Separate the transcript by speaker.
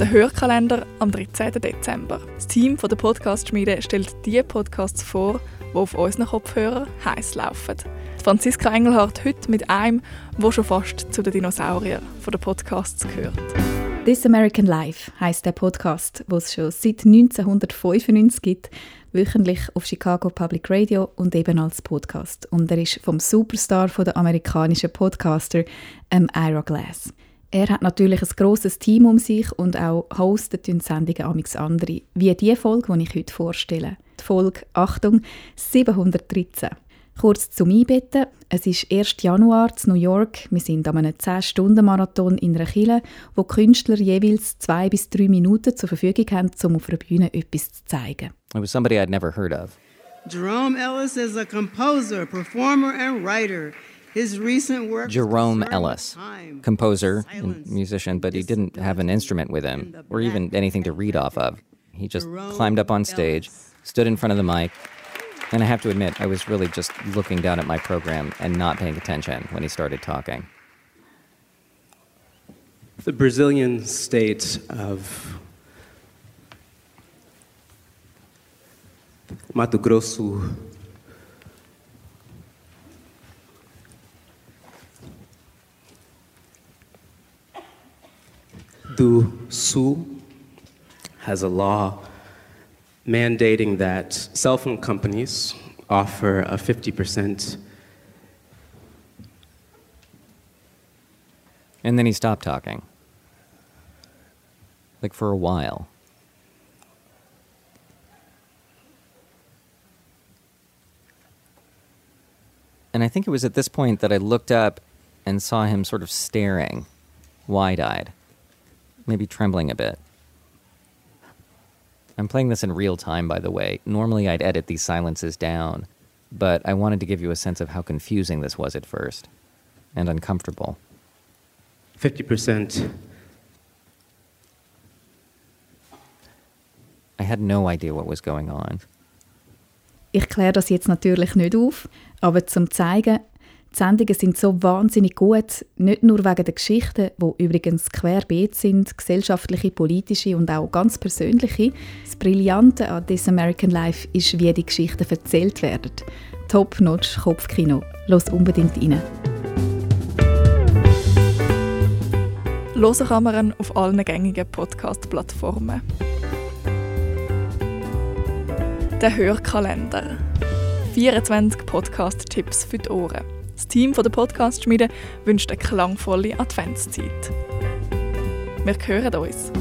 Speaker 1: Der Hörkalender am 13. Dezember. Das Team von der Podcast-Schmiede stellt die Podcasts vor, die auf unseren Kopfhörern heiß laufen. Franziska Engelhardt heute mit einem, wo schon fast zu den Dinosauriern der Podcasts gehört.
Speaker 2: This American Life heißt der Podcast, wo es schon seit 1995 gibt, wöchentlich auf Chicago Public Radio und eben als Podcast. Und er ist vom Superstar von der amerikanischen Podcaster, ähm, Ira Glass. Er hat natürlich ein grosses Team um sich und auch hostet die Sendungen amix andere, wie die Folge, die ich heute vorstelle. Die Folge, Achtung, 713. Kurz zum Einbetten. Es ist 1. Januar in New York. Wir sind an einem 10-Stunden-Marathon in einer Kille, wo Künstler jeweils zwei bis drei Minuten zur Verfügung haben, um auf einer Bühne etwas zu zeigen.
Speaker 3: It was somebody I'd never heard of.
Speaker 4: Jerome Ellis is a composer, performer, and writer. His recent work.
Speaker 3: Jerome Ellis, composer and musician, but he didn't have an instrument with him or even anything to read off of. He just climbed up on stage, stood in front of the mic, and I have to admit, I was really just looking down at my program and not paying attention when he started talking.
Speaker 5: The Brazilian state of Mato Grosso do Su has a law mandating that cell phone companies offer a 50%
Speaker 3: And then he stopped talking. Like for a while. And I think it was at this point that I looked up and saw him sort of staring, wide eyed, maybe trembling a bit. I'm playing this in real time, by the way. Normally I'd edit these silences down, but I wanted to give you a sense of how confusing this was at first and uncomfortable.
Speaker 5: 50%
Speaker 3: I had no idea what was going on.
Speaker 2: Ich kläre das jetzt natürlich nicht auf, aber zum zeigen, die Sendungen sind so wahnsinnig gut, nicht nur wegen der Geschichten, die übrigens querbeet sind, gesellschaftliche, politische und auch ganz persönliche. Das Brillante an This American Life ist, wie die Geschichten erzählt werden. Top-notch Kopfkino. Los unbedingt rein.
Speaker 1: Hören kann man ihn auf allen gängigen Podcast-Plattformen. Der Hörkalender. 24 Podcast-Tipps für die Ohren. Das Team der Podcast-Schmiede wünscht eine klangvolle Adventszeit. Wir hören uns.